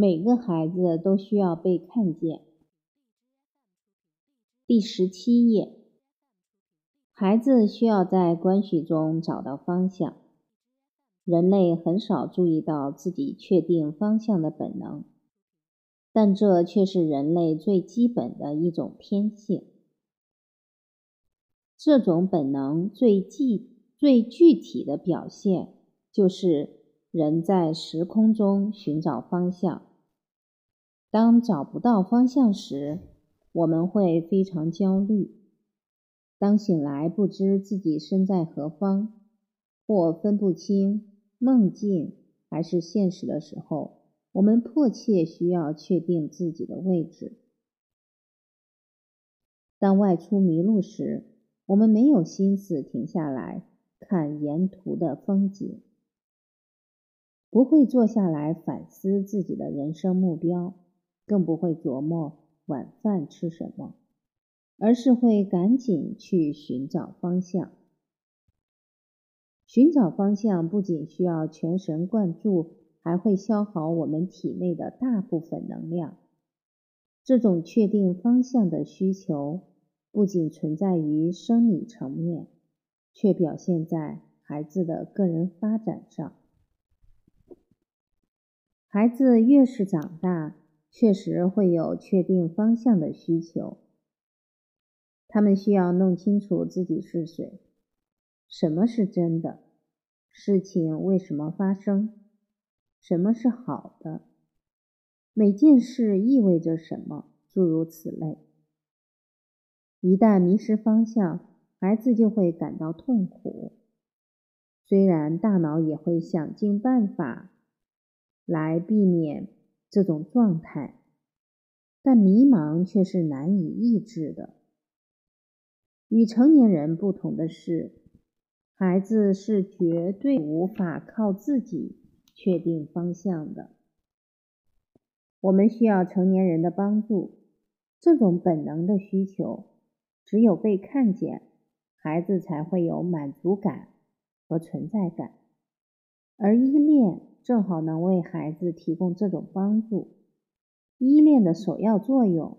每个孩子都需要被看见。第十七页，孩子需要在关系中找到方向。人类很少注意到自己确定方向的本能，但这却是人类最基本的一种天性。这种本能最具最具体的表现，就是人在时空中寻找方向。当找不到方向时，我们会非常焦虑；当醒来不知自己身在何方，或分不清梦境还是现实的时候，我们迫切需要确定自己的位置。当外出迷路时，我们没有心思停下来看沿途的风景，不会坐下来反思自己的人生目标。更不会琢磨晚饭吃什么，而是会赶紧去寻找方向。寻找方向不仅需要全神贯注，还会消耗我们体内的大部分能量。这种确定方向的需求不仅存在于生理层面，却表现在孩子的个人发展上。孩子越是长大，确实会有确定方向的需求，他们需要弄清楚自己是谁，什么是真的，事情为什么发生，什么是好的，每件事意味着什么，诸如此类。一旦迷失方向，孩子就会感到痛苦，虽然大脑也会想尽办法来避免。这种状态，但迷茫却是难以抑制的。与成年人不同的是，孩子是绝对无法靠自己确定方向的。我们需要成年人的帮助。这种本能的需求，只有被看见，孩子才会有满足感和存在感，而依恋。正好能为孩子提供这种帮助。依恋的首要作用，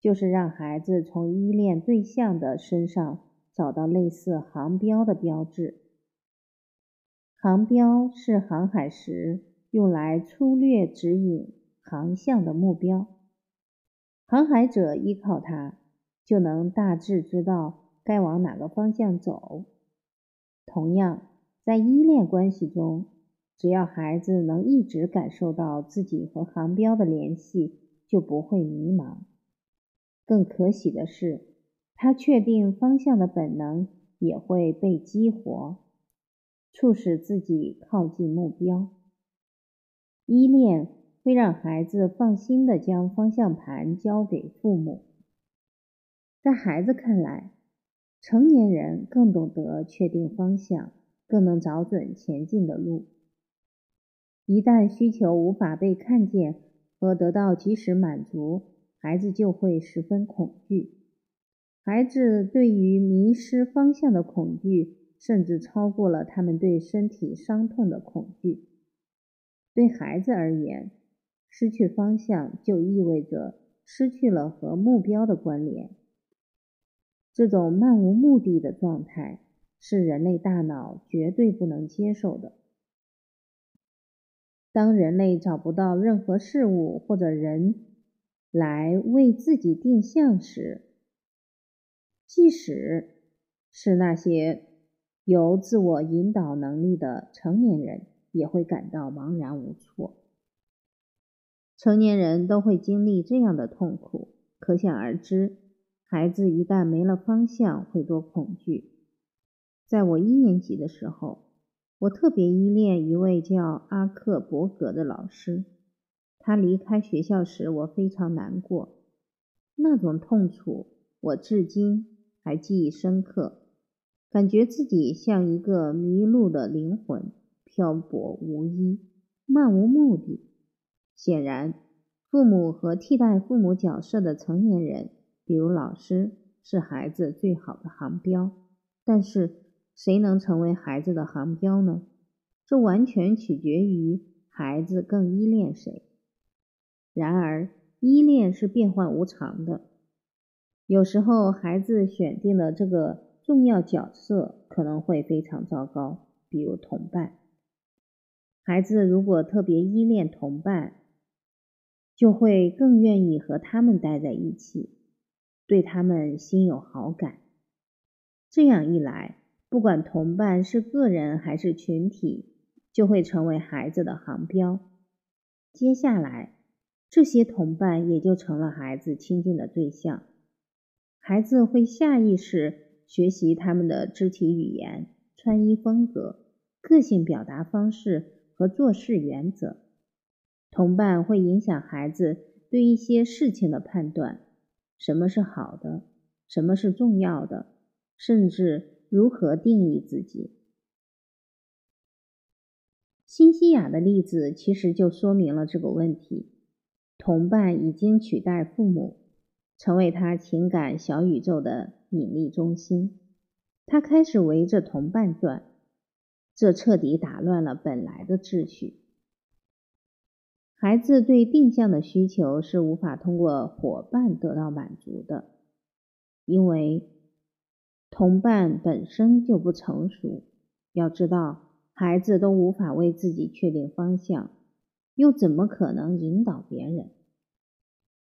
就是让孩子从依恋对象的身上找到类似航标的标志。航标是航海时用来粗略指引航向的目标，航海者依靠它，就能大致知道该往哪个方向走。同样，在依恋关系中。只要孩子能一直感受到自己和航标的联系，就不会迷茫。更可喜的是，他确定方向的本能也会被激活，促使自己靠近目标。依恋会让孩子放心地将方向盘交给父母。在孩子看来，成年人更懂得确定方向，更能找准前进的路。一旦需求无法被看见和得到及时满足，孩子就会十分恐惧。孩子对于迷失方向的恐惧，甚至超过了他们对身体伤痛的恐惧。对孩子而言，失去方向就意味着失去了和目标的关联。这种漫无目的的状态是人类大脑绝对不能接受的。当人类找不到任何事物或者人来为自己定向时，即使是那些有自我引导能力的成年人，也会感到茫然无措。成年人都会经历这样的痛苦，可想而知，孩子一旦没了方向，会多恐惧。在我一年级的时候。我特别依恋一位叫阿克伯格的老师。他离开学校时，我非常难过。那种痛楚，我至今还记忆深刻。感觉自己像一个迷路的灵魂，漂泊无依，漫无目的。显然，父母和替代父母角色的成年人，比如老师，是孩子最好的航标。但是，谁能成为孩子的航标呢？这完全取决于孩子更依恋谁。然而，依恋是变幻无常的。有时候，孩子选定了这个重要角色可能会非常糟糕，比如同伴。孩子如果特别依恋同伴，就会更愿意和他们待在一起，对他们心有好感。这样一来，不管同伴是个人还是群体，就会成为孩子的航标。接下来，这些同伴也就成了孩子亲近的对象。孩子会下意识学习他们的肢体语言、穿衣风格、个性表达方式和做事原则。同伴会影响孩子对一些事情的判断，什么是好的，什么是重要的，甚至如何定义自己。新西亚的例子其实就说明了这个问题：同伴已经取代父母，成为他情感小宇宙的引力中心，他开始围着同伴转，这彻底打乱了本来的秩序。孩子对定向的需求是无法通过伙伴得到满足的，因为同伴本身就不成熟。要知道，孩子都无法为自己确定方向，又怎么可能引导别人？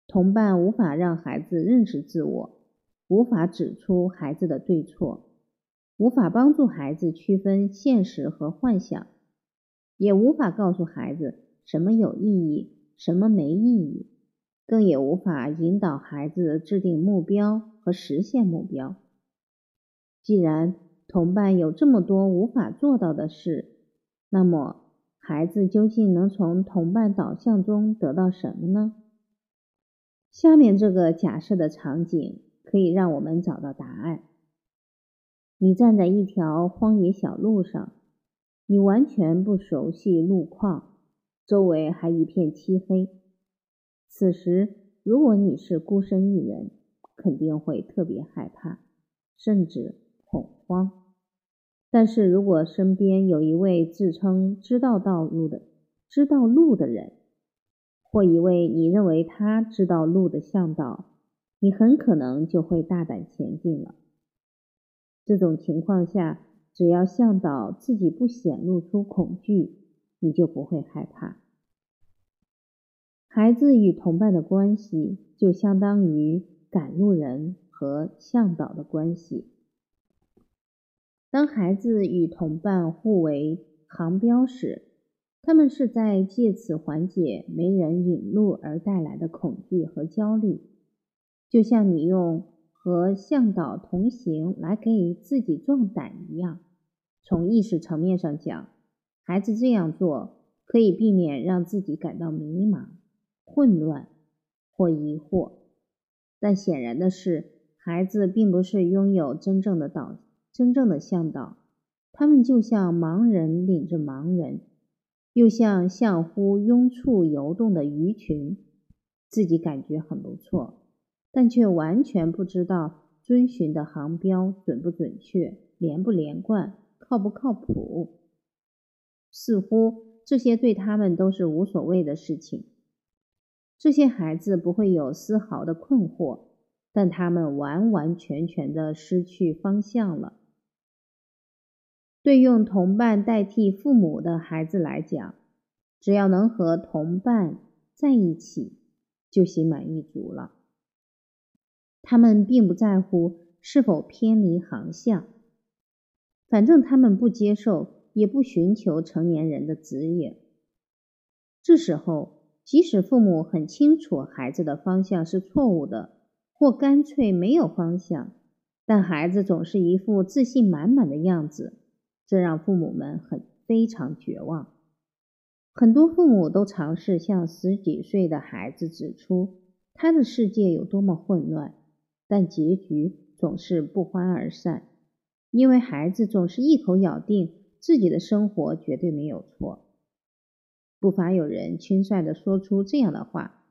同伴无法让孩子认识自我，无法指出孩子的对错，无法帮助孩子区分现实和幻想，也无法告诉孩子。什么有意义，什么没意义，更也无法引导孩子制定目标和实现目标。既然同伴有这么多无法做到的事，那么孩子究竟能从同伴导向中得到什么呢？下面这个假设的场景可以让我们找到答案。你站在一条荒野小路上，你完全不熟悉路况。周围还一片漆黑。此时，如果你是孤身一人，肯定会特别害怕，甚至恐慌。但是如果身边有一位自称知道道路的、知道路的人，或一位你认为他知道路的向导，你很可能就会大胆前进了。这种情况下，只要向导自己不显露出恐惧，你就不会害怕。孩子与同伴的关系就相当于赶路人和向导的关系。当孩子与同伴互为航标时，他们是在借此缓解没人引路而带来的恐惧和焦虑，就像你用和向导同行来给自己壮胆一样。从意识层面上讲，孩子这样做可以避免让自己感到迷茫。混乱或疑惑，但显然的是，孩子并不是拥有真正的导、真正的向导。他们就像盲人领着盲人，又像像乎拥簇游动的鱼群，自己感觉很不错，但却完全不知道遵循的航标准不准确、连不连贯、靠不靠谱。似乎这些对他们都是无所谓的事情。这些孩子不会有丝毫的困惑，但他们完完全全的失去方向了。对用同伴代替父母的孩子来讲，只要能和同伴在一起，就心满意足了。他们并不在乎是否偏离航向，反正他们不接受，也不寻求成年人的指引。这时候。即使父母很清楚孩子的方向是错误的，或干脆没有方向，但孩子总是一副自信满满的样子，这让父母们很非常绝望。很多父母都尝试向十几岁的孩子指出他的世界有多么混乱，但结局总是不欢而散，因为孩子总是一口咬定自己的生活绝对没有错。不乏有人轻率地说出这样的话：“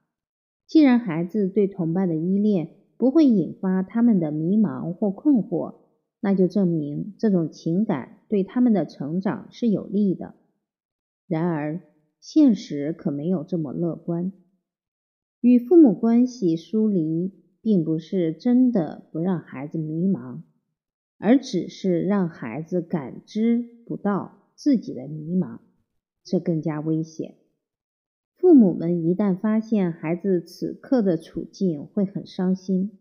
既然孩子对同伴的依恋不会引发他们的迷茫或困惑，那就证明这种情感对他们的成长是有利的。”然而，现实可没有这么乐观。与父母关系疏离，并不是真的不让孩子迷茫，而只是让孩子感知不到自己的迷茫，这更加危险。父母们一旦发现孩子此刻的处境，会很伤心。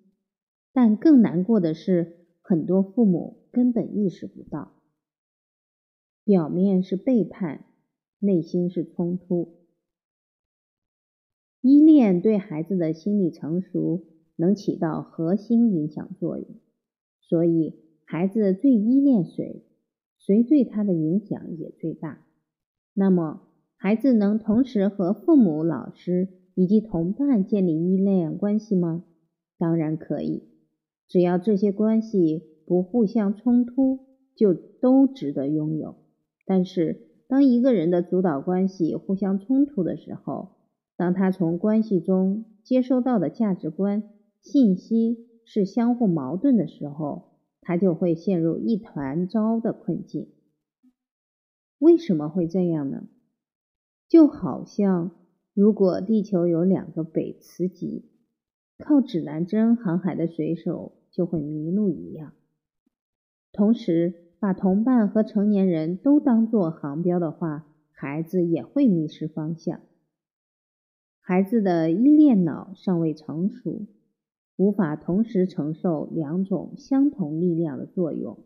但更难过的是，很多父母根本意识不到，表面是背叛，内心是冲突。依恋对孩子的心理成熟能起到核心影响作用，所以孩子最依恋谁，谁对他的影响也最大。那么，孩子能同时和父母、老师以及同伴建立依恋关系吗？当然可以，只要这些关系不互相冲突，就都值得拥有。但是，当一个人的主导关系互相冲突的时候，当他从关系中接收到的价值观、信息是相互矛盾的时候，他就会陷入一团糟的困境。为什么会这样呢？就好像如果地球有两个北磁极，靠指南针航海的水手就会迷路一样。同时，把同伴和成年人都当做航标的话，孩子也会迷失方向。孩子的依恋脑尚未成熟，无法同时承受两种相同力量的作用，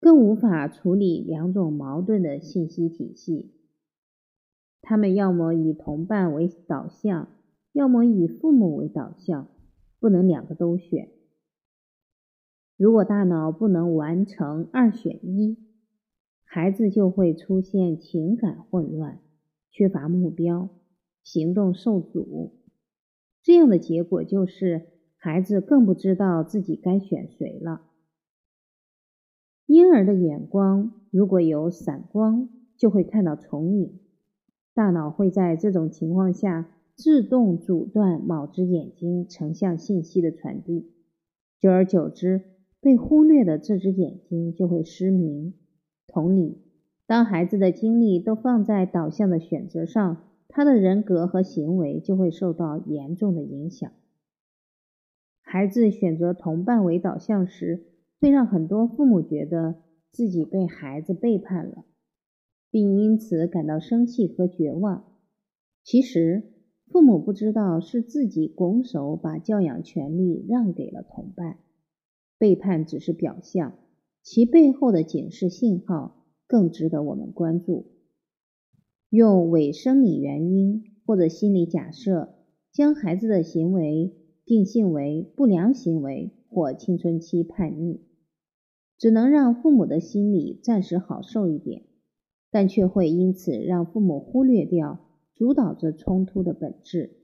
更无法处理两种矛盾的信息体系。他们要么以同伴为导向，要么以父母为导向，不能两个都选。如果大脑不能完成二选一，孩子就会出现情感混乱，缺乏目标。行动受阻，这样的结果就是孩子更不知道自己该选谁了。婴儿的眼光如果有散光，就会看到重影，大脑会在这种情况下自动阻断某只眼睛成像信息的传递，久而久之，被忽略的这只眼睛就会失明。同理，当孩子的精力都放在导向的选择上。他的人格和行为就会受到严重的影响。孩子选择同伴为导向时，会让很多父母觉得自己被孩子背叛了，并因此感到生气和绝望。其实，父母不知道是自己拱手把教养权利让给了同伴，背叛只是表象，其背后的警示信号更值得我们关注。用伪生理原因或者心理假设，将孩子的行为定性为不良行为或青春期叛逆，只能让父母的心理暂时好受一点，但却会因此让父母忽略掉主导着冲突的本质。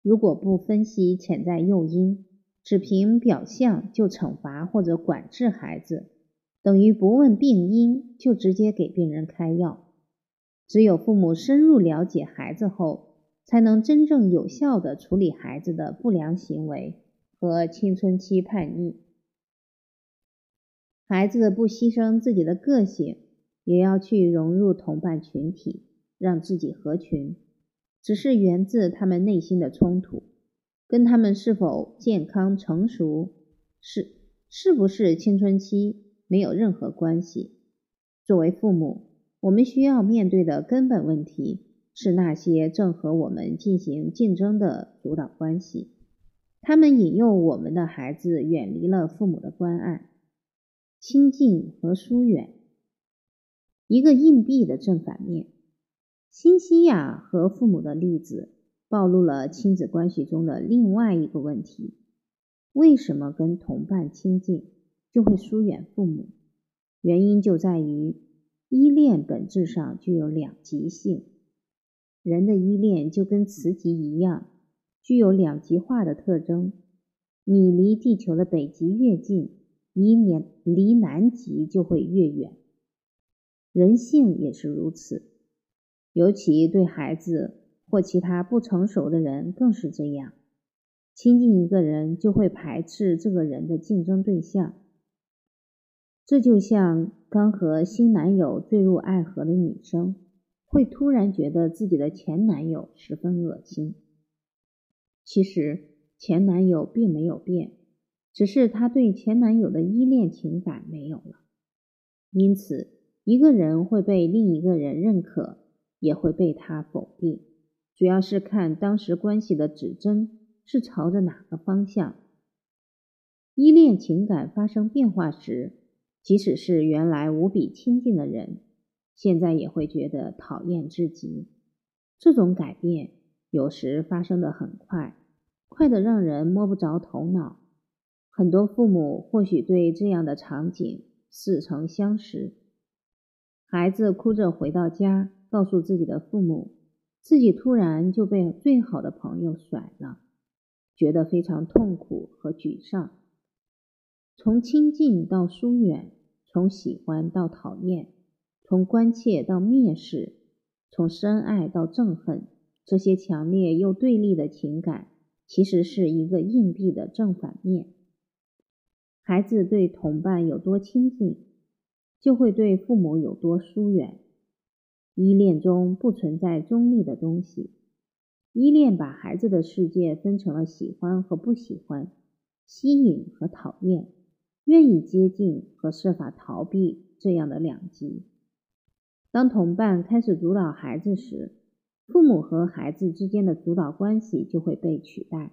如果不分析潜在诱因，只凭表象就惩罚或者管制孩子，等于不问病因就直接给病人开药。只有父母深入了解孩子后，才能真正有效地处理孩子的不良行为和青春期叛逆。孩子不牺牲自己的个性，也要去融入同伴群体，让自己合群，只是源自他们内心的冲突，跟他们是否健康成熟，是是不是青春期没有任何关系。作为父母。我们需要面对的根本问题是那些正和我们进行竞争的主导关系，他们引诱我们的孩子远离了父母的关爱、亲近和疏远。一个硬币的正反面，新西亚和父母的例子暴露了亲子关系中的另外一个问题：为什么跟同伴亲近就会疏远父母？原因就在于。依恋本质上具有两极性，人的依恋就跟磁极一样，具有两极化的特征。你离地球的北极越近，离南离南极就会越远。人性也是如此，尤其对孩子或其他不成熟的人更是这样。亲近一个人，就会排斥这个人的竞争对象。这就像刚和新男友坠入爱河的女生，会突然觉得自己的前男友十分恶心。其实前男友并没有变，只是他对前男友的依恋情感没有了。因此，一个人会被另一个人认可，也会被他否定，主要是看当时关系的指针是朝着哪个方向。依恋情感发生变化时，即使是原来无比亲近的人，现在也会觉得讨厌至极。这种改变有时发生的很快，快的让人摸不着头脑。很多父母或许对这样的场景似曾相识：孩子哭着回到家，告诉自己的父母，自己突然就被最好的朋友甩了，觉得非常痛苦和沮丧。从亲近到疏远，从喜欢到讨厌，从关切到蔑视。从深爱到憎恨，这些强烈又对立的情感，其实是一个硬币的正反面。孩子对同伴有多亲近，就会对父母有多疏远。依恋中不存在中立的东西，依恋把孩子的世界分成了喜欢和不喜欢，吸引和讨厌，愿意接近和设法逃避这样的两极。当同伴开始主导孩子时，父母和孩子之间的主导关系就会被取代。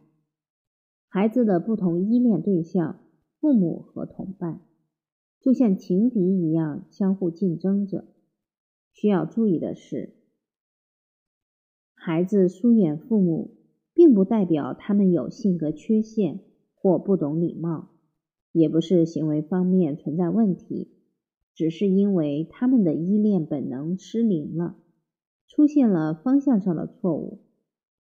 孩子的不同依恋对象，父母和同伴，就像情敌一样相互竞争着。需要注意的是，孩子疏远父母，并不代表他们有性格缺陷或不懂礼貌，也不是行为方面存在问题。只是因为他们的依恋本能失灵了，出现了方向上的错误，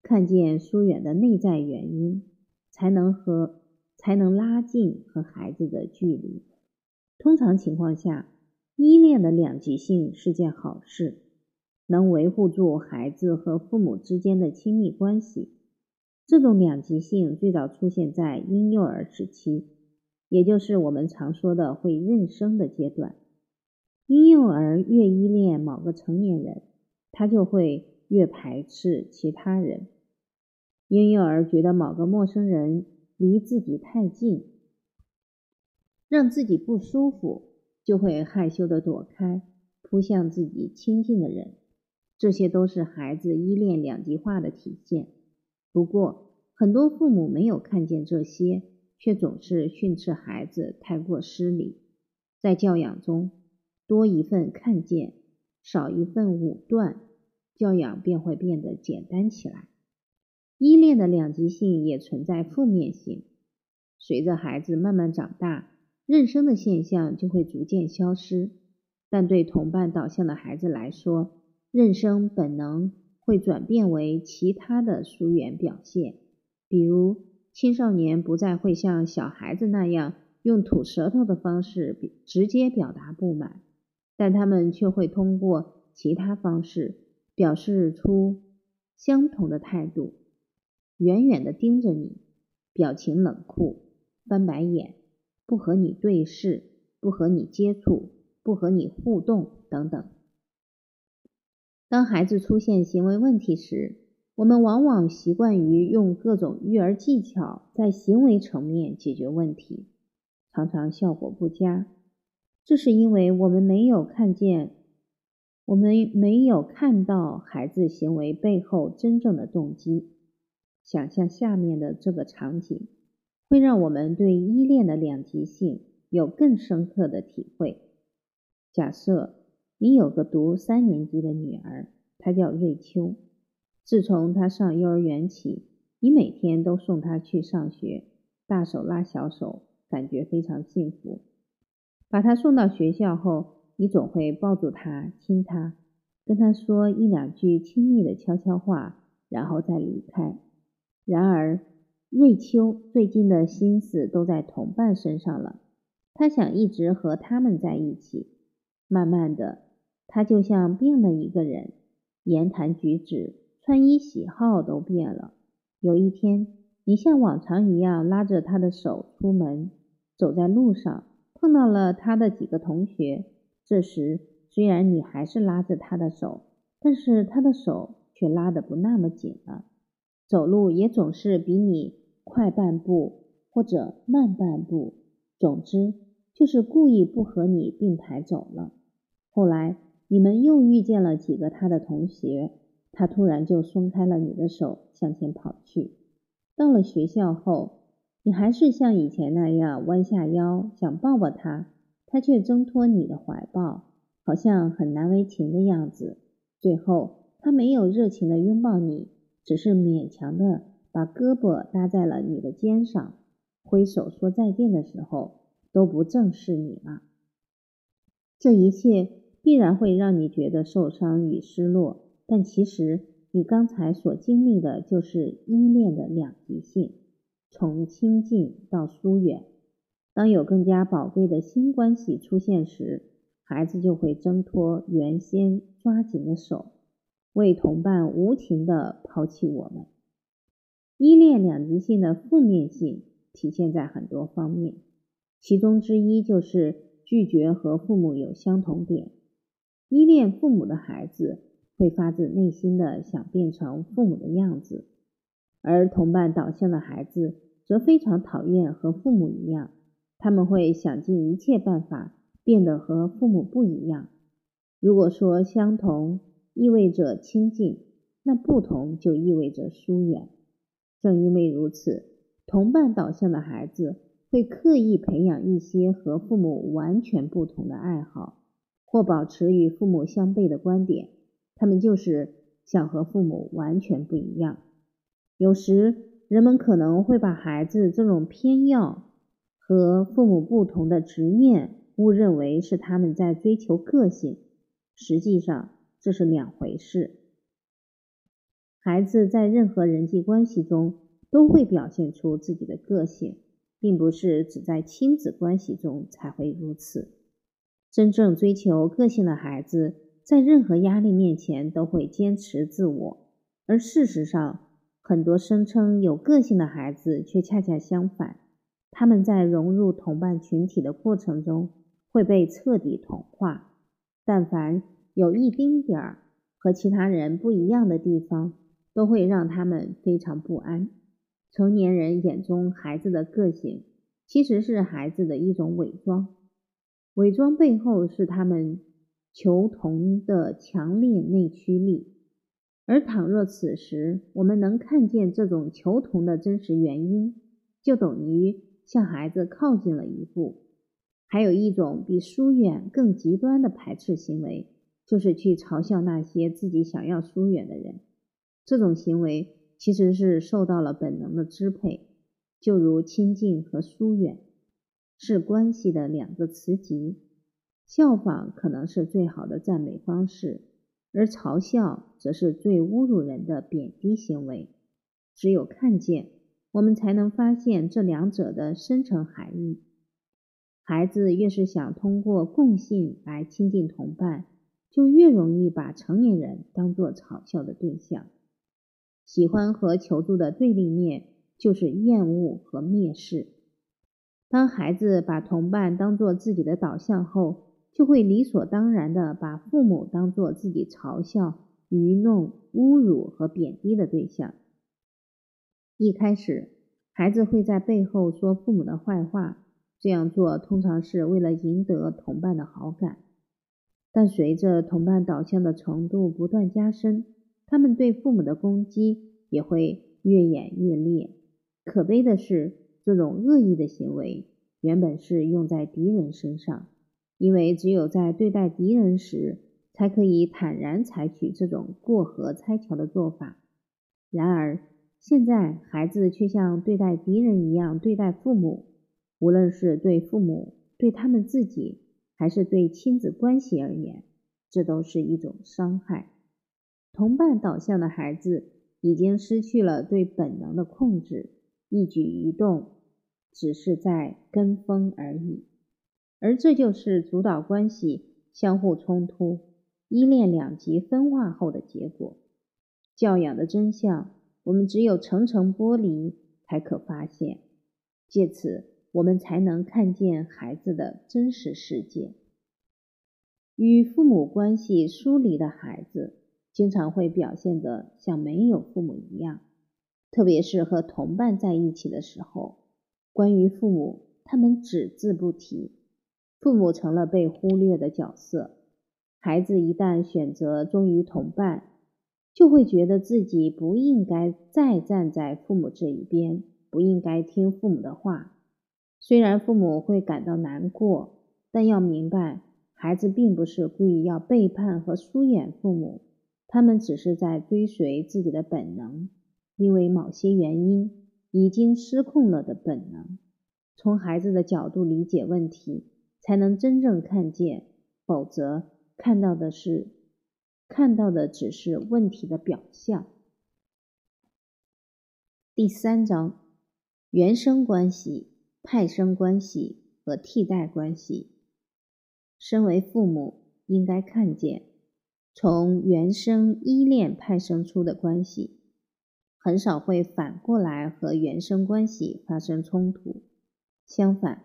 看见疏远的内在原因，才能和才能拉近和孩子的距离。通常情况下，依恋的两极性是件好事，能维护住孩子和父母之间的亲密关系。这种两极性最早出现在婴幼儿时期，也就是我们常说的会认生的阶段。婴幼儿越依恋某个成年人，他就会越排斥其他人。婴幼儿觉得某个陌生人离自己太近，让自己不舒服，就会害羞的躲开，扑向自己亲近的人。这些都是孩子依恋两极化的体现。不过，很多父母没有看见这些，却总是训斥孩子太过失礼。在教养中，多一份看见，少一份武断，教养便会变得简单起来。依恋的两极性也存在负面性。随着孩子慢慢长大，认生的现象就会逐渐消失。但对同伴导向的孩子来说，认生本能会转变为其他的疏远表现，比如青少年不再会像小孩子那样用吐舌头的方式直接表达不满。但他们却会通过其他方式表示出相同的态度：远远的盯着你，表情冷酷，翻白眼，不和你对视，不和你接触，不和你互动等等。当孩子出现行为问题时，我们往往习惯于用各种育儿技巧在行为层面解决问题，常常效果不佳。这是因为我们没有看见，我们没有看到孩子行为背后真正的动机。想象下面的这个场景，会让我们对依恋的两极性有更深刻的体会。假设你有个读三年级的女儿，她叫瑞秋。自从她上幼儿园起，你每天都送她去上学，大手拉小手，感觉非常幸福。把她送到学校后，你总会抱住她，亲她，跟她说一两句亲密的悄悄话，然后再离开。然而，瑞秋最近的心思都在同伴身上了，他想一直和他们在一起。慢慢的，他就像变了一个人，言谈举止、穿衣喜好都变了。有一天，你像往常一样拉着他的手出门，走在路上。碰到了他的几个同学，这时虽然你还是拉着他的手，但是他的手却拉得不那么紧了。走路也总是比你快半步或者慢半步，总之就是故意不和你并排走了。后来你们又遇见了几个他的同学，他突然就松开了你的手，向前跑去。到了学校后，你还是像以前那样弯下腰想抱抱他，他却挣脱你的怀抱，好像很难为情的样子。最后，他没有热情的拥抱你，只是勉强的把胳膊搭在了你的肩上，挥手说再见的时候都不正视你了。这一切必然会让你觉得受伤与失落，但其实。你刚才所经历的就是依恋的两极性，从亲近到疏远。当有更加宝贵的新关系出现时，孩子就会挣脱原先抓紧的手，为同伴无情地抛弃我们。依恋两极性的负面性体现在很多方面，其中之一就是拒绝和父母有相同点。依恋父母的孩子。会发自内心的想变成父母的样子，而同伴导向的孩子则非常讨厌和父母一样，他们会想尽一切办法变得和父母不一样。如果说相同意味着亲近，那不同就意味着疏远。正因为如此，同伴导向的孩子会刻意培养一些和父母完全不同的爱好，或保持与父母相悖的观点。他们就是想和父母完全不一样。有时人们可能会把孩子这种偏要和父母不同的执念误认为是他们在追求个性，实际上这是两回事。孩子在任何人际关系中都会表现出自己的个性，并不是只在亲子关系中才会如此。真正追求个性的孩子。在任何压力面前都会坚持自我，而事实上，很多声称有个性的孩子却恰恰相反。他们在融入同伴群体的过程中会被彻底同化，但凡有一丁点儿和其他人不一样的地方，都会让他们非常不安。成年人眼中孩子的个性，其实是孩子的一种伪装，伪装背后是他们。求同的强烈内驱力，而倘若此时我们能看见这种求同的真实原因，就等于向孩子靠近了一步。还有一种比疏远更极端的排斥行为，就是去嘲笑那些自己想要疏远的人。这种行为其实是受到了本能的支配，就如亲近和疏远是关系的两个词集。效仿可能是最好的赞美方式，而嘲笑则是最侮辱人的贬低行为。只有看见，我们才能发现这两者的深层含义。孩子越是想通过共性来亲近同伴，就越容易把成年人当作嘲笑的对象。喜欢和求助的对立面就是厌恶和蔑视。当孩子把同伴当作自己的导向后，就会理所当然地把父母当作自己嘲笑、愚弄、侮辱和贬低的对象。一开始，孩子会在背后说父母的坏话，这样做通常是为了赢得同伴的好感。但随着同伴导向的程度不断加深，他们对父母的攻击也会越演越烈。可悲的是，这种恶意的行为原本是用在敌人身上。因为只有在对待敌人时，才可以坦然采取这种过河拆桥的做法。然而，现在孩子却像对待敌人一样对待父母，无论是对父母、对他们自己，还是对亲子关系而言，这都是一种伤害。同伴导向的孩子已经失去了对本能的控制，一举一动只是在跟风而已。而这就是主导关系相互冲突、依恋两极分化后的结果。教养的真相，我们只有层层剥离才可发现，借此我们才能看见孩子的真实世界。与父母关系疏离的孩子，经常会表现得像没有父母一样，特别是和同伴在一起的时候，关于父母，他们只字不提，父母成了被忽略的角色。孩子一旦选择忠于同伴，就会觉得自己不应该再站在父母这一边，不应该听父母的话。虽然父母会感到难过，但要明白，孩子并不是故意要背叛和疏远父母，他们只是在追随自己的本能。因为某些原因已经失控了的本能，从孩子的角度理解问题，才能真正看见；否则，看到的是看到的只是问题的表象。第三章：原生关系、派生关系和替代关系。身为父母，应该看见从原生依恋派生出的关系。很少会反过来和原生关系发生冲突，相反，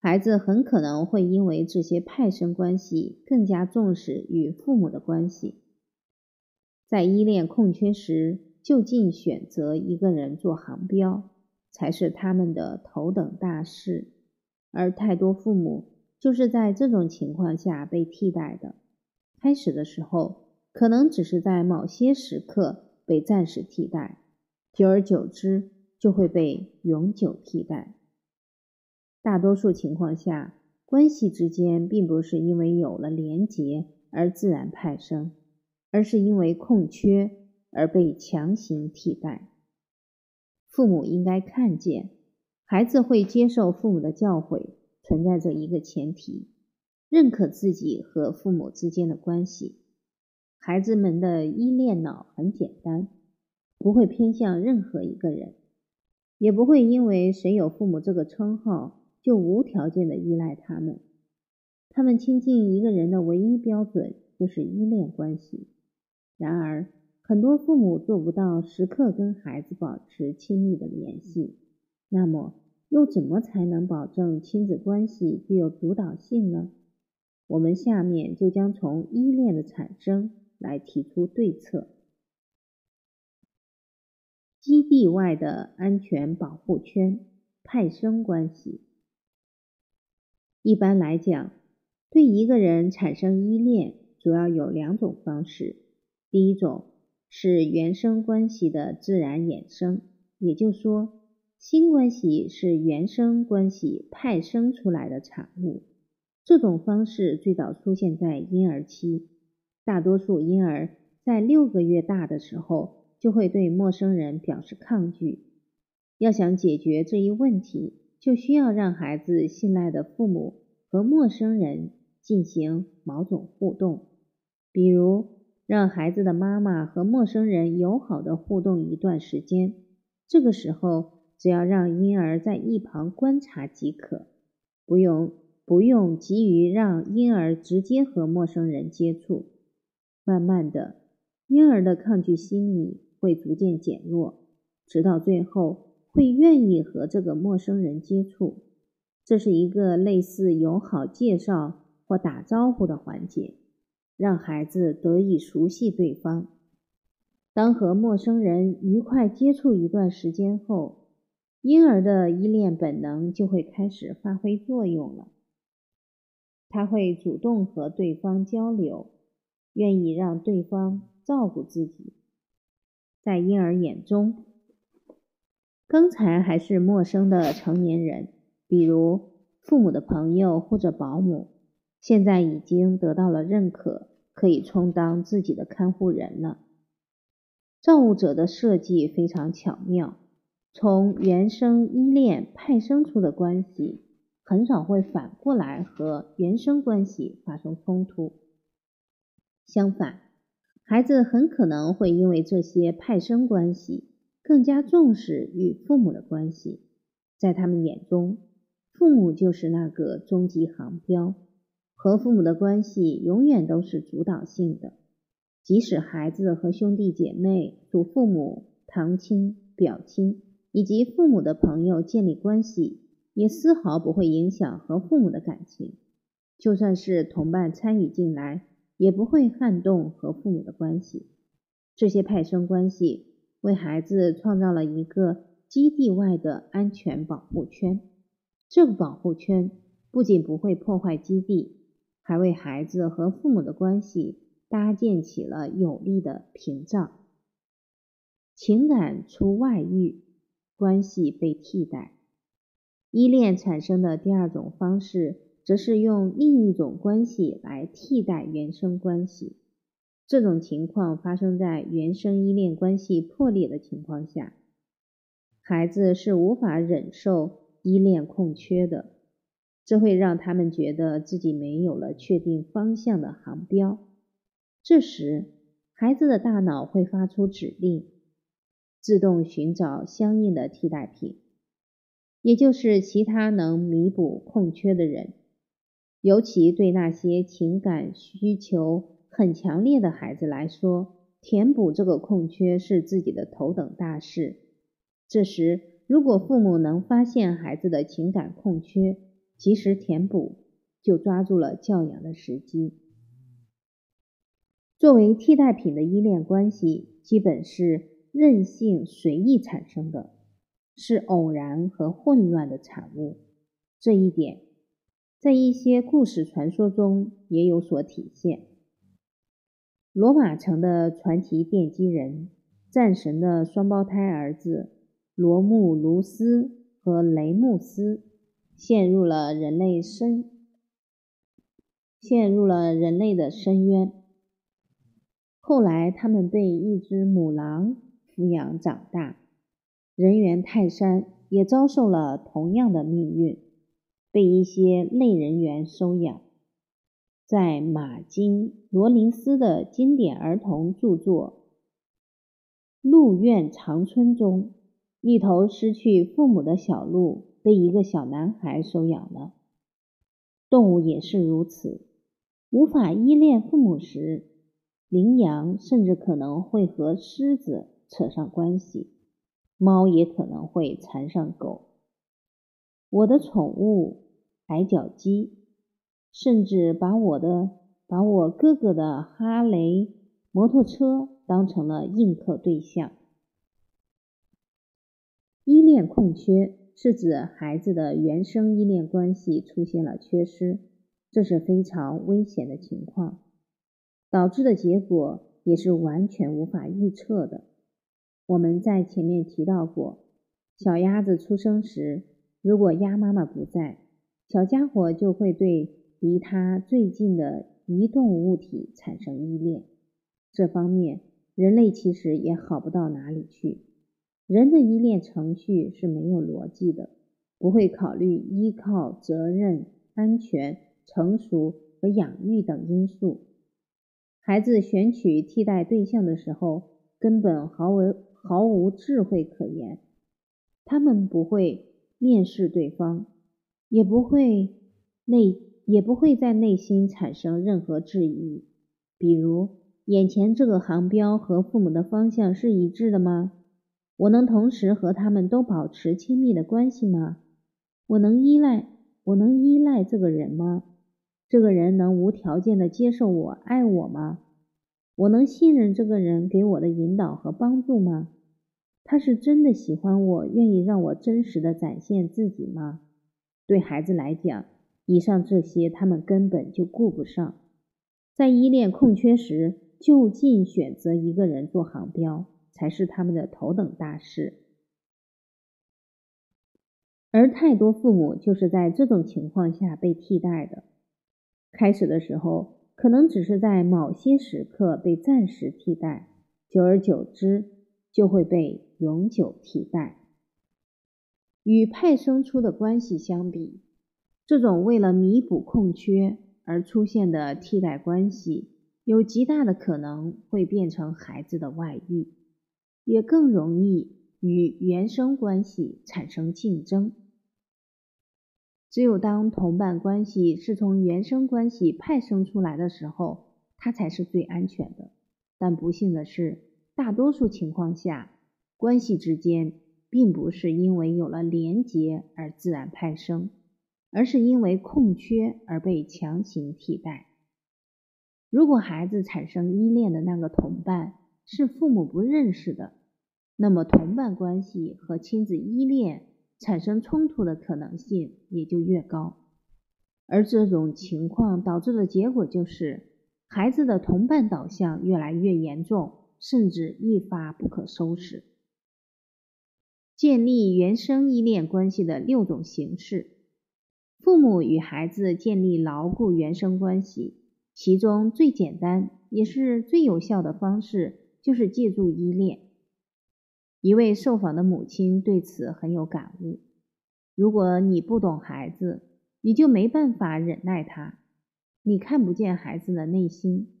孩子很可能会因为这些派生关系更加重视与父母的关系。在依恋空缺时，就近选择一个人做航标，才是他们的头等大事。而太多父母就是在这种情况下被替代的。开始的时候，可能只是在某些时刻被暂时替代。久而久之，就会被永久替代。大多数情况下，关系之间并不是因为有了连结而自然派生，而是因为空缺而被强行替代。父母应该看见，孩子会接受父母的教诲，存在着一个前提：认可自己和父母之间的关系。孩子们的依恋脑很简单。不会偏向任何一个人，也不会因为谁有父母这个称号就无条件的依赖他们。他们亲近一个人的唯一标准就是依恋关系。然而，很多父母做不到时刻跟孩子保持亲密的联系，那么又怎么才能保证亲子关系具有主导性呢？我们下面就将从依恋的产生来提出对策。基地外的安全保护圈，派生关系。一般来讲，对一个人产生依恋，主要有两种方式。第一种是原生关系的自然衍生，也就是说，新关系是原生关系派生出来的产物。这种方式最早出现在婴儿期，大多数婴儿在六个月大的时候。就会对陌生人表示抗拒。要想解决这一问题，就需要让孩子信赖的父母和陌生人进行某种互动，比如让孩子的妈妈和陌生人友好的互动一段时间。这个时候，只要让婴儿在一旁观察即可，不用不用急于让婴儿直接和陌生人接触。慢慢的，婴儿的抗拒心理。会逐渐减弱，直到最后会愿意和这个陌生人接触。这是一个类似友好介绍或打招呼的环节，让孩子得以熟悉对方。当和陌生人愉快接触一段时间后，婴儿的依恋本能就会开始发挥作用了。他会主动和对方交流，愿意让对方照顾自己。在婴儿眼中，刚才还是陌生的成年人，比如父母的朋友或者保姆，现在已经得到了认可，可以充当自己的看护人了。造物者的设计非常巧妙，从原生依恋派生出的关系，很少会反过来和原生关系发生冲突。相反。孩子很可能会因为这些派生关系，更加重视与父母的关系。在他们眼中，父母就是那个终极航标，和父母的关系永远都是主导性的。即使孩子和兄弟姐妹、祖父母、堂亲、表亲以及父母的朋友建立关系，也丝毫不会影响和父母的感情。就算是同伴参与进来。也不会撼动和父母的关系。这些派生关系为孩子创造了一个基地外的安全保护圈。这个保护圈不仅不会破坏基地，还为孩子和父母的关系搭建起了有力的屏障。情感出外遇，关系被替代。依恋产生的第二种方式，则是用另一种关系来替代原生关系。这种情况发生在原生依恋关系破裂的情况下，孩子是无法忍受依恋空缺的，这会让他们觉得自己没有了确定方向的航标。这时，孩子的大脑会发出指令。自动寻找相应的替代品，也就是其他能弥补空缺的人。尤其对那些情感需求很强烈的孩子来说，填补这个空缺是自己的头等大事。这时，如果父母能发现孩子的情感空缺，及时填补，就抓住了教养的时机。作为替代品的依恋关系，基本是。任性随意产生的是偶然和混乱的产物，这一点在一些故事传说中也有所体现。罗马城的传奇奠基人战神的双胞胎儿子罗慕卢斯和雷穆斯陷入了人类深陷入了人类的深渊，后来他们被一只母狼。抚养长大，人猿泰山也遭受了同样的命运，被一些类人猿收养。在马金·罗林斯的经典儿童著作《鹿苑长春》中，一头失去父母的小鹿被一个小男孩收养了。动物也是如此，无法依恋父母时，羚羊甚至可能会和狮子。扯上关系，猫也可能会缠上狗。我的宠物矮脚鸡，甚至把我的把我哥哥的哈雷摩托车当成了应客对象。依恋空缺是指孩子的原生依恋关系出现了缺失，这是非常危险的情况，导致的结果也是完全无法预测的。我们在前面提到过，小鸭子出生时，如果鸭妈妈不在，小家伙就会对离它最近的移动物体产生依恋。这方面，人类其实也好不到哪里去。人的依恋程序是没有逻辑的，不会考虑依靠、责任、安全、成熟和养育等因素。孩子选取替代对象的时候，根本毫无。毫无智慧可言，他们不会面试对方，也不会内也不会在内心产生任何质疑。比如，眼前这个航标和父母的方向是一致的吗？我能同时和他们都保持亲密的关系吗？我能依赖我能依赖这个人吗？这个人能无条件的接受我、爱我吗？我能信任这个人给我的引导和帮助吗？他是真的喜欢我，愿意让我真实的展现自己吗？对孩子来讲，以上这些他们根本就顾不上。在依恋空缺时，就近选择一个人做航标，才是他们的头等大事。而太多父母就是在这种情况下被替代的。开始的时候。可能只是在某些时刻被暂时替代，久而久之就会被永久替代。与派生出的关系相比，这种为了弥补空缺而出现的替代关系，有极大的可能会变成孩子的外遇，也更容易与原生关系产生竞争。只有当同伴关系是从原生关系派生出来的时候，它才是最安全的。但不幸的是，大多数情况下，关系之间并不是因为有了连结而自然派生，而是因为空缺而被强行替代。如果孩子产生依恋的那个同伴是父母不认识的，那么同伴关系和亲子依恋产生冲突的可能性也就越高。而这种情况导致的结果就是，孩子的同伴导向越来越严重，甚至一发不可收拾。建立原生依恋关系的六种形式，父母与孩子建立牢固原生关系，其中最简单也是最有效的方式，就是借助依恋。一位受访的母亲对此很有感悟：如果你不懂孩子，你就没办法忍耐他，你看不见孩子的内心，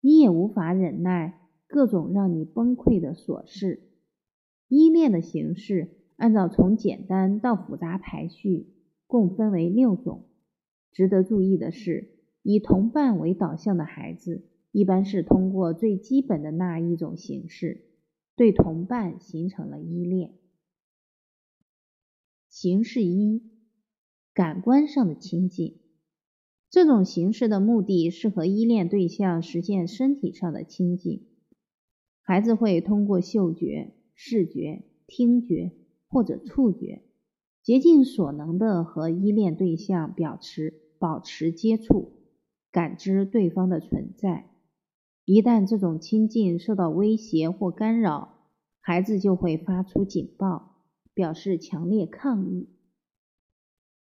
你也无法忍耐各种让你崩溃的琐事。依恋的形式按照从简单到复杂排序，共分为六种。值得注意的是，以同伴为导向的孩子，一般是通过最基本的那一种形式，对同伴形成了依恋。形式一。感官上的亲近，这种形式的目的是和依恋对象实现身体上的亲近。孩子会通过嗅觉、视觉、听觉或者触觉，竭尽所能的和依恋对象保持保持接触，感知对方的存在。一旦这种亲近受到威胁或干扰，孩子就会发出警报，表示强烈抗议。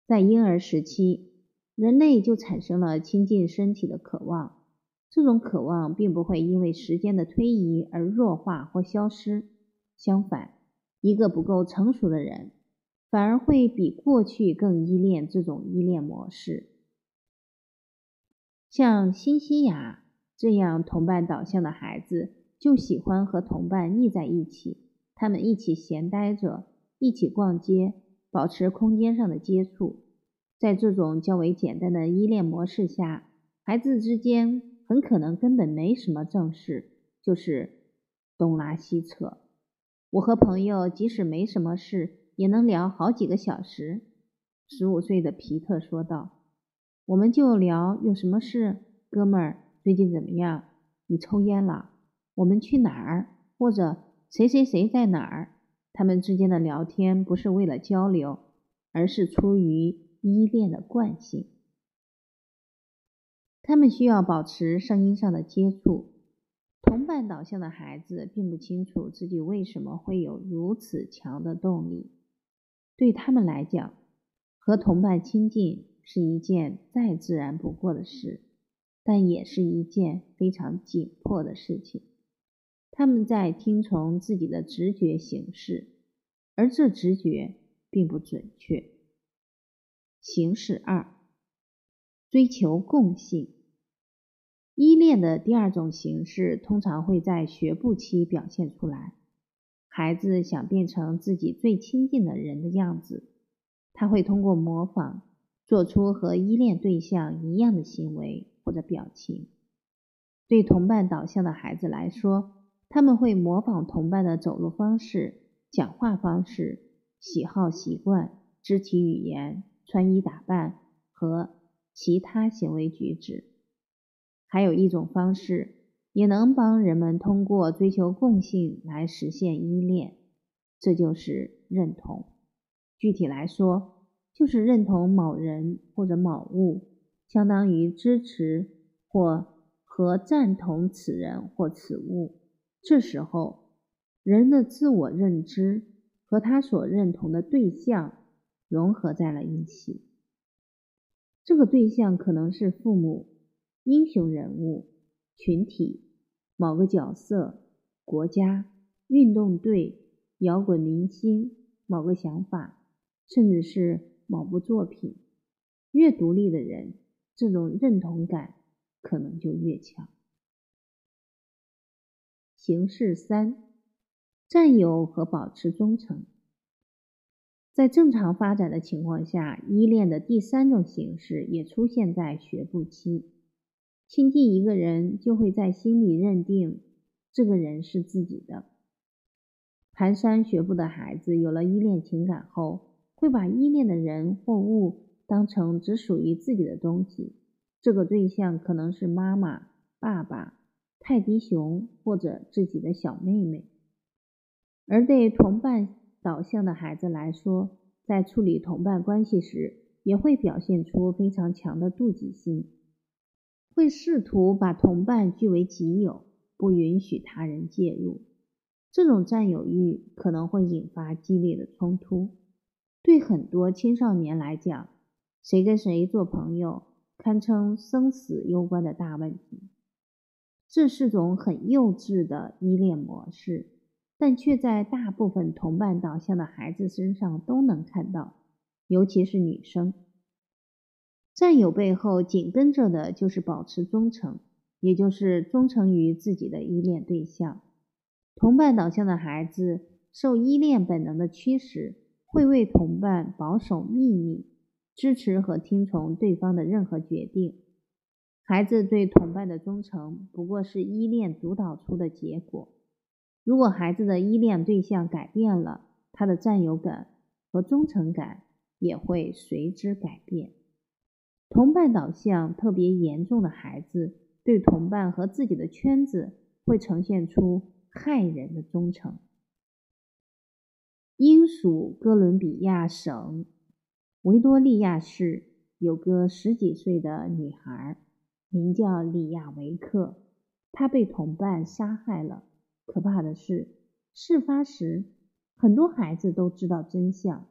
在婴儿时期，人类就产生了亲近身体的渴望。这种渴望并不会因为时间的推移而弱化或消失。相反，一个不够成熟的人，反而会比过去更依恋这种依恋模式。像新西亚这样同伴导向的孩子，就喜欢和同伴腻在一起，他们一起闲待着，一起逛街。保持空间上的接触，在这种较为简单的依恋模式下，孩子之间很可能根本没什么正事，就是东拉西扯。我和朋友即使没什么事，也能聊好几个小时。十五岁的皮特说道：“我们就聊有什么事，哥们儿最近怎么样？你抽烟了？我们去哪儿？或者谁谁谁在哪儿？”他们之间的聊天不是为了交流，而是出于依恋的惯性。他们需要保持声音上的接触。同伴导向的孩子并不清楚自己为什么会有如此强的动力。对他们来讲，和同伴亲近是一件再自然不过的事，但也是一件非常紧迫的事情。他们在听从自己的直觉行事，而这直觉并不准确。形式二，追求共性。依恋的第二种形式通常会在学步期表现出来。孩子想变成自己最亲近的人的样子，他会通过模仿做出和依恋对象一样的行为或者表情。对同伴导向的孩子来说，他们会模仿同伴的走路方式、讲话方式、喜好习惯、肢体语言、穿衣打扮和其他行为举止。还有一种方式，也能帮人们通过追求共性来实现依恋，这就是认同。具体来说，就是认同某人或者某物，相当于支持或和赞同此人或此物。这时候，人的自我认知和他所认同的对象融合在了一起。这个对象可能是父母、英雄人物、群体、某个角色、国家、运动队、摇滚明星、某个想法，甚至是某部作品。越独立的人，这种认同感可能就越强。形式三，占有和保持忠诚。在正常发展的情况下，依恋的第三种形式也出现在学步期。亲近一个人，就会在心里认定这个人是自己的。蹒跚学步的孩子有了依恋情感后，会把依恋的人或物当成只属于自己的东西。这个对象可能是妈妈、爸爸。泰迪熊或者自己的小妹妹，而对同伴导向的孩子来说，在处理同伴关系时，也会表现出非常强的妒忌心，会试图把同伴据为己有，不允许他人介入。这种占有欲可能会引发激烈的冲突。对很多青少年来讲，谁跟谁做朋友，堪称生死攸关的大问题。这是种很幼稚的依恋模式，但却在大部分同伴导向的孩子身上都能看到。尤其是女生，占有背后紧跟着的就是保持忠诚，也就是忠诚于自己的依恋对象。同伴导向的孩子受依恋本能的驱使，会为同伴保守秘密，支持和听从对方的任何决定。孩子对同伴的忠诚不过是依恋主导出的结果。如果孩子的依恋对象改变了，他的占有感和忠诚感。也会随之改变。同伴导向特别严重的孩子，对同伴和自己的圈子会呈现出害人的忠诚。英属哥伦比亚省维多利亚市有个十几岁的女孩，名叫里亚维克，她被同伴杀害了。可怕的是，事发时很多孩子都知道真相。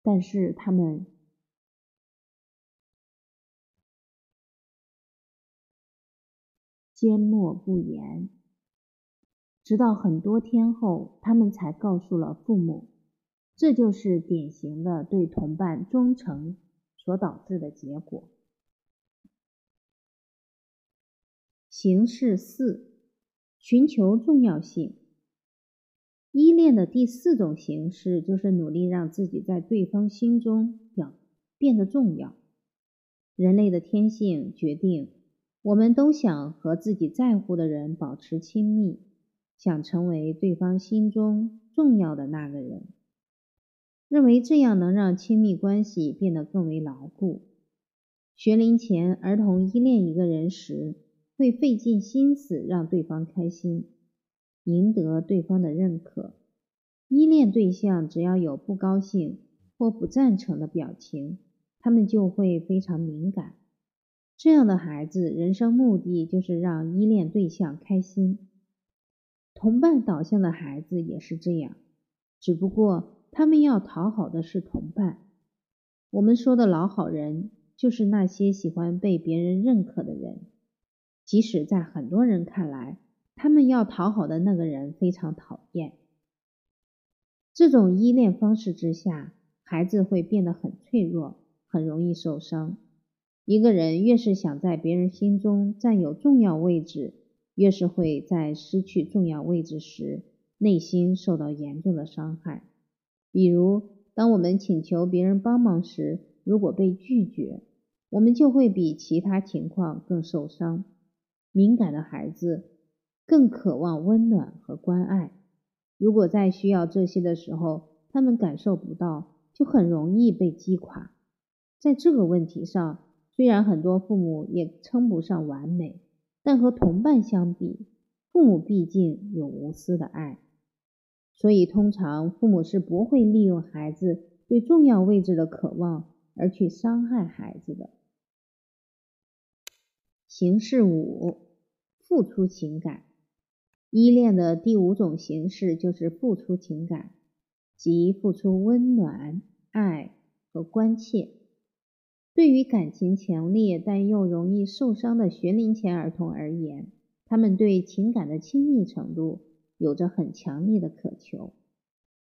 但是他们缄默不言，直到很多天后，他们才告诉了父母。这就是典型的对同伴忠诚所导致的结果。形式四：寻求重要性。依恋的第四种形式就是努力让自己在对方心中表变得重要。人类的天性决定，我们都想和自己在乎的人保持亲密，想成为对方心中重要的那个人，认为这样能让亲密关系变得更为牢固。学龄前儿童依恋一个人时，会费尽心思让对方开心。赢得对方的认可，依恋对象只要有不高兴或不赞成的表情，他们就会非常敏感。这样的孩子，人生目的就是让依恋对象开心。同伴导向的孩子也是这样，只不过他们要讨好的是同伴。我们说的老好人，就是那些喜欢被别人认可的人，即使在很多人看来。他们要讨好的那个人非常讨厌。这种依恋方式之下，孩子会变得很脆弱，很容易受伤。一个人越是想在别人心中占有重要位置，越是会在失去重要位置时，内心受到严重的伤害。比如，当我们请求别人帮忙时，如果被拒绝，我们就会比其他情况更受伤。敏感的孩子。更渴望温暖和关爱。如果在需要这些的时候，他们感受不到，就很容易被击垮。在这个问题上，虽然很多父母也称不上完美，但和同伴相比，父母毕竟有无私的爱。所以，通常父母是不会利用孩子对重要位置的渴望而去伤害孩子的。形式五：付出情感。依恋的第五种形式就是付出情感，即付出温暖、爱和关切。对于感情强烈但又容易受伤的学龄前儿童而言，他们对情感的亲密程度有着很强烈的渴求。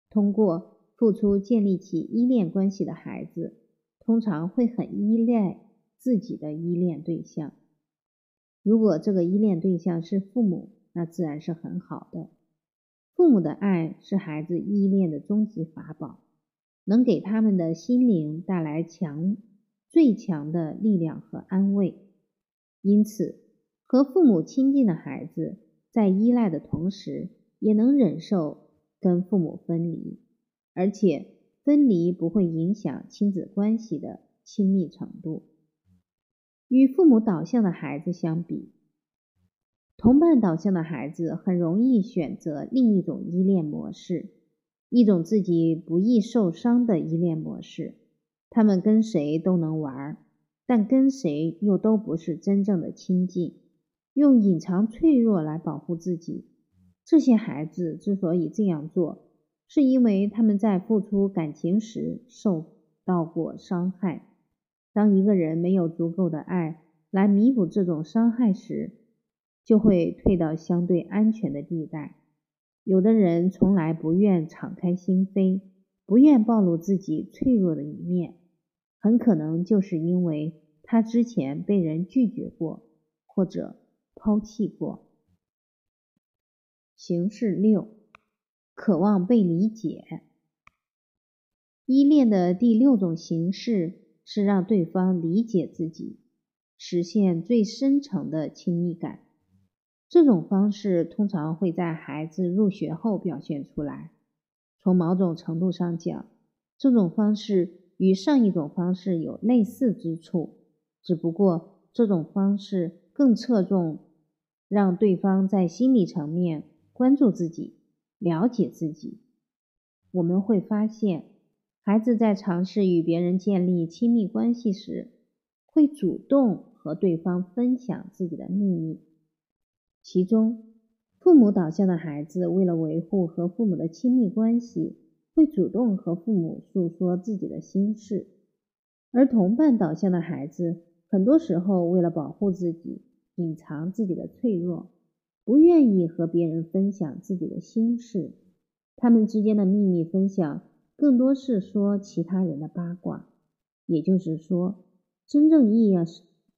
通过付出建立起依恋关系的孩子，通常会很依赖自己的依恋对象。如果这个依恋对象是父母，那自然是很好的。父母的爱是孩子依恋的终极法宝，能给他们的心灵带来强、最强的力量和安慰。因此，和父母亲近的孩子，在依赖的同时，也能忍受跟父母分离，而且分离不会影响亲子关系的亲密程度。与父母导向的孩子相比，同伴导向的孩子很容易选择另一种依恋模式，一种自己不易受伤的依恋模式。他们跟谁都能玩，但跟谁又都不是真正的亲近，用隐藏脆弱来保护自己。这些孩子之所以这样做，是因为他们在付出感情时受到过伤害。当一个人没有足够的爱来弥补这种伤害时，就会退到相对安全的地带。有的人从来不愿敞开心扉，不愿暴露自己脆弱的一面，很可能就是因为他之前被人拒绝过，或者抛弃过。形式六，渴望被理解。依恋的第六种形式是让对方理解自己，实现最深层的亲密感。这种方式通常会在孩子入学后表现出来。从某种程度上讲，这种方式与上一种方式有类似之处，只不过这种方式更侧重让对方在心理层面关注自己、了解自己。我们会发现，孩子在尝试与别人建立亲密关系时，会主动和对方分享自己的秘密。其中，父母导向的孩子为了维护和父母的亲密关系，会主动和父母诉说自己的心事；而同伴导向的孩子，很多时候为了保护自己，隐藏自己的脆弱，不愿意和别人分享自己的心事。他们之间的秘密分享，更多是说其他人的八卦。也就是说，真正意义、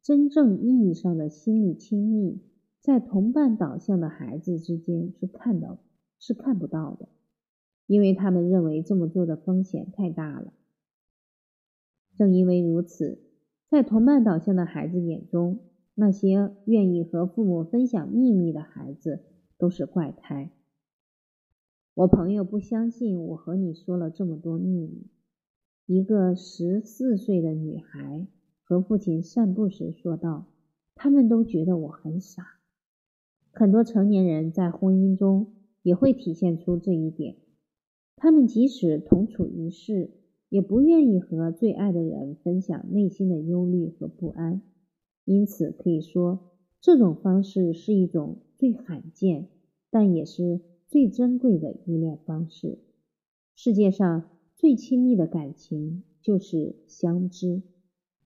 真正意义上的心理亲密。在同伴导向的孩子之间是看到是看不到的，因为他们认为这么做的风险太大了。正因为如此，在同伴导向的孩子眼中，那些愿意和父母分享秘密的孩子都是怪胎。我朋友不相信我和你说了这么多秘密。一个十四岁的女孩和父亲散步时说道：“他们都觉得我很傻。”很多成年人在婚姻中也会体现出这一点。他们即使同处一室，也不愿意和最爱的人分享内心的忧虑和不安。因此，可以说这种方式是一种最罕见，但也是最珍贵的依恋方式。世界上最亲密的感情就是相知，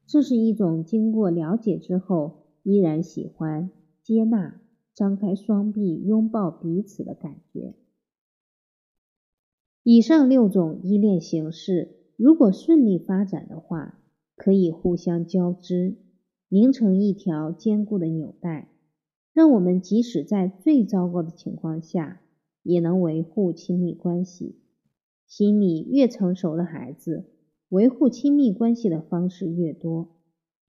这是一种经过了解之后依然喜欢、接纳。张开双臂拥抱彼此的感觉。以上六种依恋形式，如果顺利发展的话，可以互相交织，凝成一条坚固的纽带，让我们即使在最糟糕的情况下，也能维护亲密关系。心理越成熟的孩子，维护亲密关系的方式越多。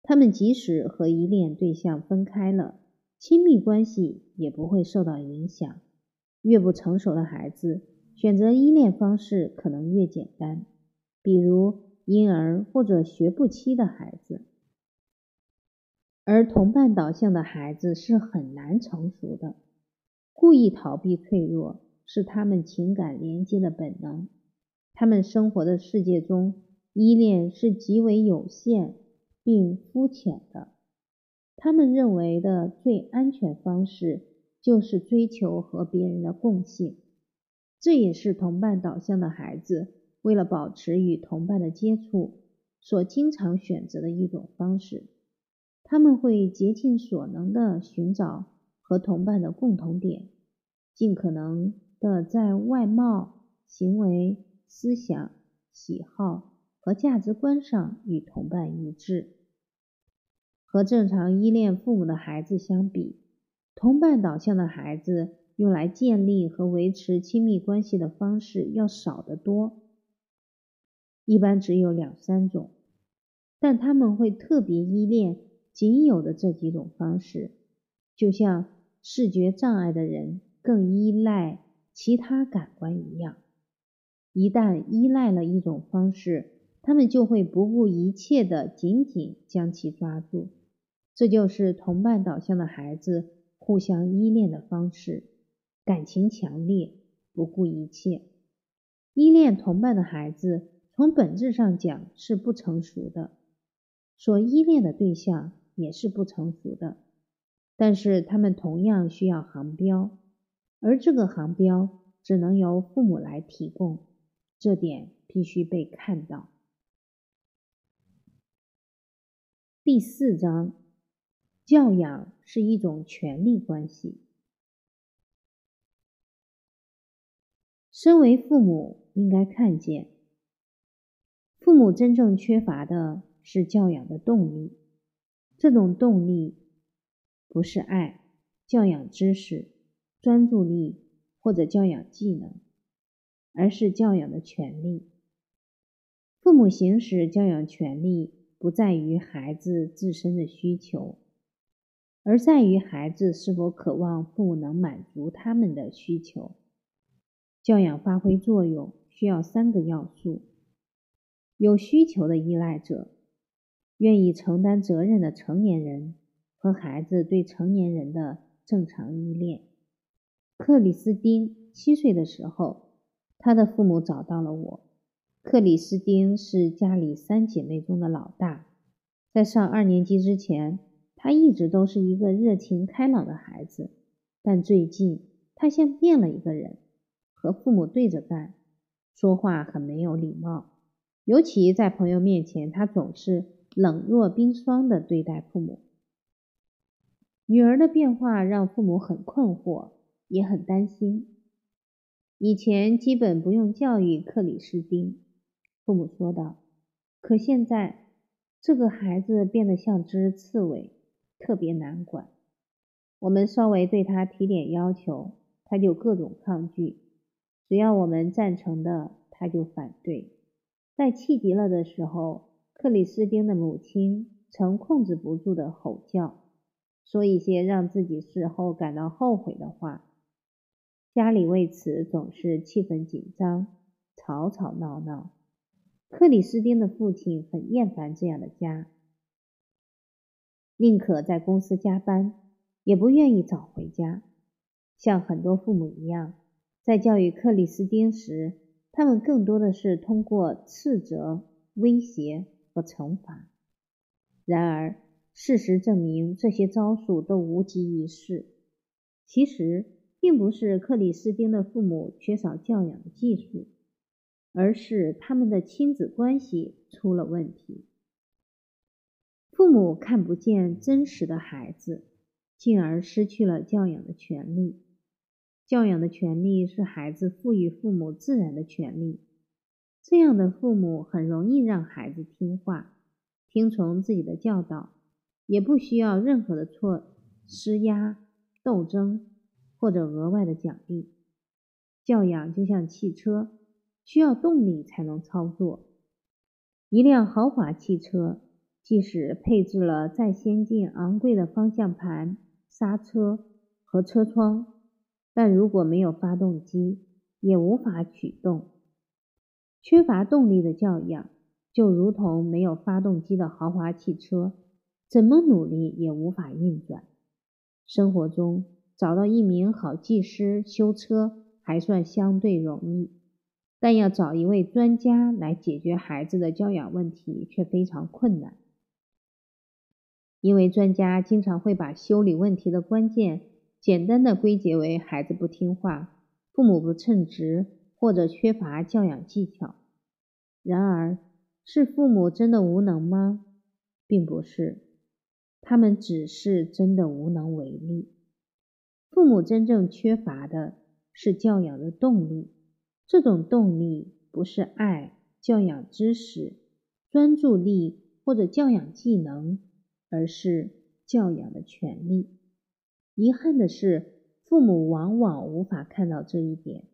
他们即使和依恋对象分开了。亲密关系也不会受到影响。越不成熟的孩子，选择依恋方式可能越简单，比如婴儿或者学步期的孩子。而同伴导向的孩子是很难成熟的，故意逃避脆弱是他们情感连接的本能。他们生活的世界中，依恋是极为有限并肤浅的。他们认为的最安全方式就是追求和别人的共性，这也是同伴导向的孩子为了保持与同伴的接触所经常选择的一种方式。他们会竭尽所能地寻找和同伴的共同点，尽可能的在外貌、行为、思想、喜好和价值观上与同伴一致。和正常依恋父母的孩子相比，同伴导向的孩子用来建立和维持亲密关系的方式要少得多，一般只有两三种。但他们会特别依恋仅有的这几种方式，就像视觉障碍的人更依赖其他感官一样。一旦依赖了一种方式，他们就会不顾一切的紧紧将其抓住。这就是同伴导向的孩子互相依恋的方式，感情强烈，不顾一切。依恋同伴的孩子，从本质上讲是不成熟的，所依恋的对象也是不成熟的。但是他们同样需要航标，而这个航标只能由父母来提供，这点必须被看到。第四章，教养是一种权力关系。身为父母，应该看见，父母真正缺乏的是教养的动力。这种动力不是爱、教养知识、专注力或者教养技能，而是教养的权利。父母行使教养权利，不在于孩子自身的需求，而在于孩子是否渴望父母能满足他们的需求。教养发挥作用需要三个要素：有需求的依赖者，愿意承担责任的成年人，和孩子对成年人的正常依恋。克里斯汀七岁的时候，他的父母找到了我。克里斯汀是家里三姐妹中的老大，在上二年级之前，他一直都是一个热情开朗的孩子，但最近他像变了一个人。和父母对着干，说话很没有礼貌，尤其在朋友面前，他总是冷若冰霜地对待父母。女儿的变化让父母很困惑，也很担心。以前基本不用教育克里斯汀，父母说道，可现在这个孩子变得像只刺猬，特别难管。我们稍微对他提点要求，他就各种抗拒。只要我们赞成的，他就反对。在气急了的时候，克里斯汀的母亲曾控制不住的吼叫，说一些让自己事后感到后悔的话。家里为此总是气氛紧张，吵吵闹闹。克里斯汀的父亲很厌烦这样的家，宁可在公司加班，也不愿意早回家，像很多父母一样。在教育克里斯汀时，他们更多的是通过斥责、威胁和惩罚。然而，事实证明这些招数都无济于事。其实，并不是克里斯汀的父母缺少教养的技术，而是他们的亲子关系出了问题。父母看不见真实的孩子，进而失去了教养的权利。教养的权利是孩子赋予父母自然的权利。这样的父母很容易让孩子听话，听从自己的教导，也不需要任何的措施压、斗争或者额外的奖励。教养就像汽车，需要动力才能操作。一辆豪华汽车，即使配置了再先进、昂贵的方向盘、刹车和车窗。但如果没有发动机，也无法启动。缺乏动力的教养，就如同没有发动机的豪华汽车，怎么努力也无法运转。生活中找到一名好技师修车还算相对容易，但要找一位专家来解决孩子的教养问题却非常困难，因为专家经常会把修理问题的关键。简单的归结为孩子不听话、父母不称职或者缺乏教养技巧。然而，是父母真的无能吗？并不是，他们只是真的无能为力。父母真正缺乏的是教养的动力，这种动力不是爱、教养知识、专注力或者教养技能，而是教养的权利。遗憾的是，父母往往无法看到这一点。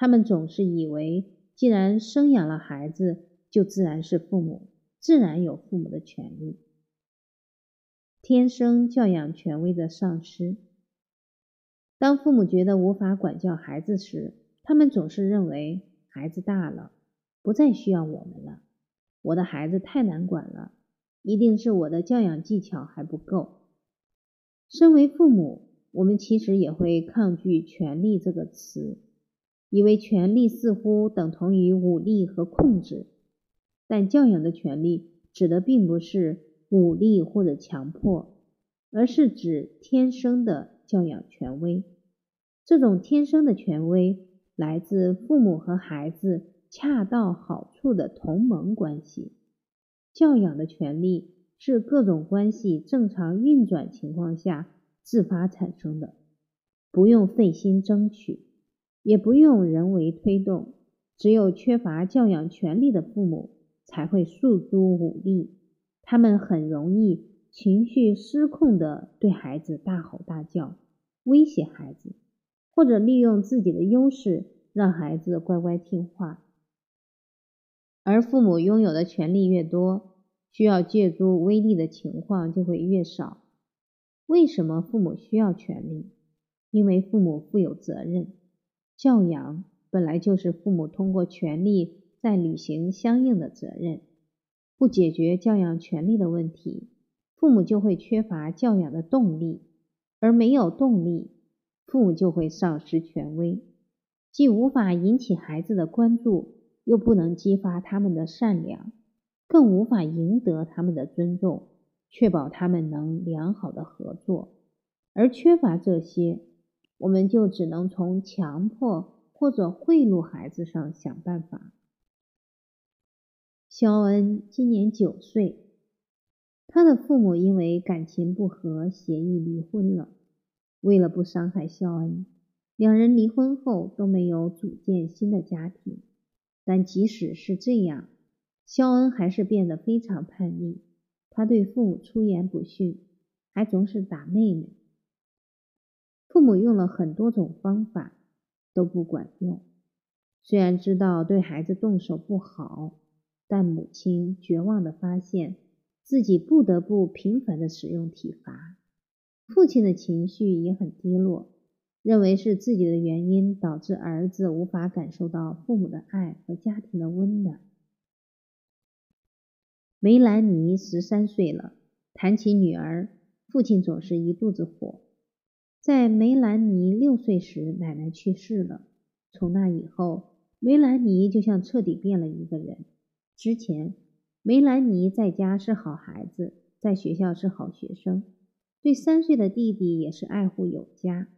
他们总是以为，既然生养了孩子，就自然是父母，自然有父母的权利。天生教养权威的丧失。当父母觉得无法管教孩子时，他们总是认为孩子大了，不再需要我们了。我的孩子太难管了，一定是我的教养技巧还不够。身为父母，我们其实也会抗拒“权力”这个词。以为权力似乎等同于武力和控制，但教养的权利指的并不是武力或者强迫，而是指天生的教养权威。这种天生的权威来自父母和孩子恰到好处的同盟关系。教养的权利是各种关系正常运转情况下自发产生的，不用费心争取，也不用人为推动。只有缺乏教养权利的父母才会诉诸武力，他们很容易情绪失控地对孩子大吼大叫，威胁孩子。或者利用自己的优势让孩子乖乖听话，而父母拥有的权利越多，需要借助威力的情况就会越少。为什么父母需要权利？因为父母负有责任，教养本来就是父母通过权利在履行相应的责任。不解决教养权利的问题，父母就会缺乏教养的动力，而没有动力。父母就会丧失权威，既无法引起孩子的关注，又不能激发他们的善良，更无法赢得他们的尊重，确保他们能良好的合作。而缺乏这些，我们就只能从强迫或者贿赂孩子上想办法。肖恩今年九岁，他的父母因为感情不和，协议离婚了。为了不伤害肖恩，两人离婚后都没有组建新的家庭。但即使是这样，肖恩还是变得非常叛逆。他对父母出言不逊，还总是打妹妹。父母用了很多种方法都不管用。虽然知道对孩子动手不好，但母亲绝望地发现自己不得不频繁地使用体罚。父亲的情绪也很低落，认为是自己的原因导致儿子无法感受到父母的爱和家庭的温暖。梅兰妮十三岁了，谈起女儿，父亲总是一肚子火。在梅兰妮六岁时，奶奶去世了。从那以后，梅兰妮就像彻底变了一个人。之前，梅兰妮在家是好孩子，在学校是好学生。对三岁的弟弟也是爱护有加，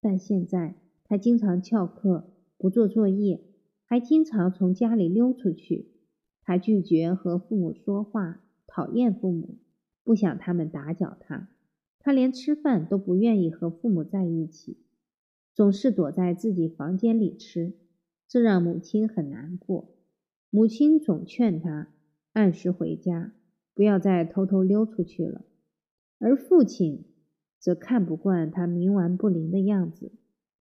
但现在他经常翘课，不做作业，还经常从家里溜出去。他拒绝和父母说话，讨厌父母，不想他们打搅他。他连吃饭都不愿意和父母在一起，总是躲在自己房间里吃，这让母亲很难过。母亲总劝他按时回家，不要再偷偷溜出去了。而父亲则看不惯他冥顽不灵的样子，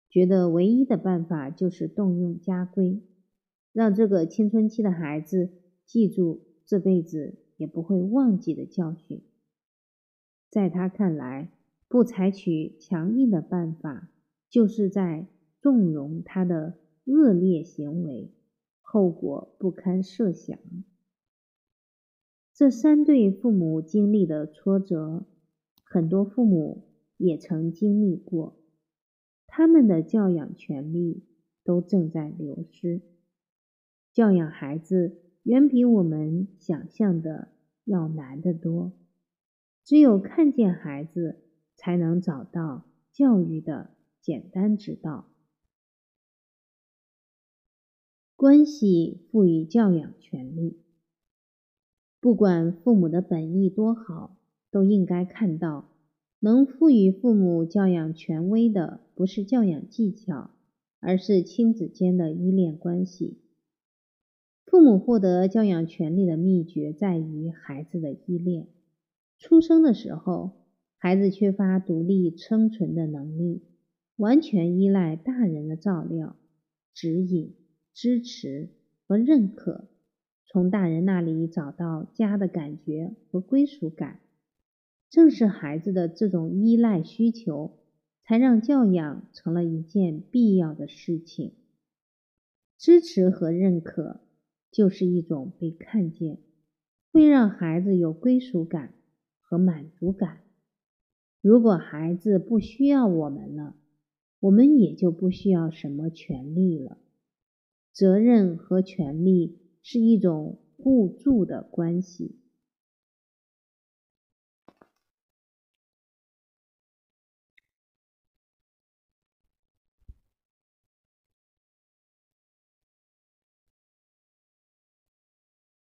觉得唯一的办法就是动用家规，让这个青春期的孩子记住这辈子也不会忘记的教训。在他看来，不采取强硬的办法，就是在纵容他的恶劣行为，后果不堪设想。这三对父母经历的挫折。很多父母也曾经历过，他们的教养权利都正在流失。教养孩子远比我们想象的要难得多。只有看见孩子，才能找到教育的简单之道。关系赋予教养权利，不管父母的本意多好。都应该看到，能赋予父母教养权威的，不是教养技巧，而是亲子间的依恋关系。父母获得教养权利的秘诀在于孩子的依恋。出生的时候，孩子缺乏独立生存的能力，完全依赖大人的照料、指引、支持和认可，从大人那里找到家的感觉和归属感。正是孩子的这种依赖需求，才让教养成了一件必要的事情。支持和认可就是一种被看见，会让孩子有归属感和满足感。如果孩子不需要我们了，我们也就不需要什么权利了。责任和权利是一种互助的关系。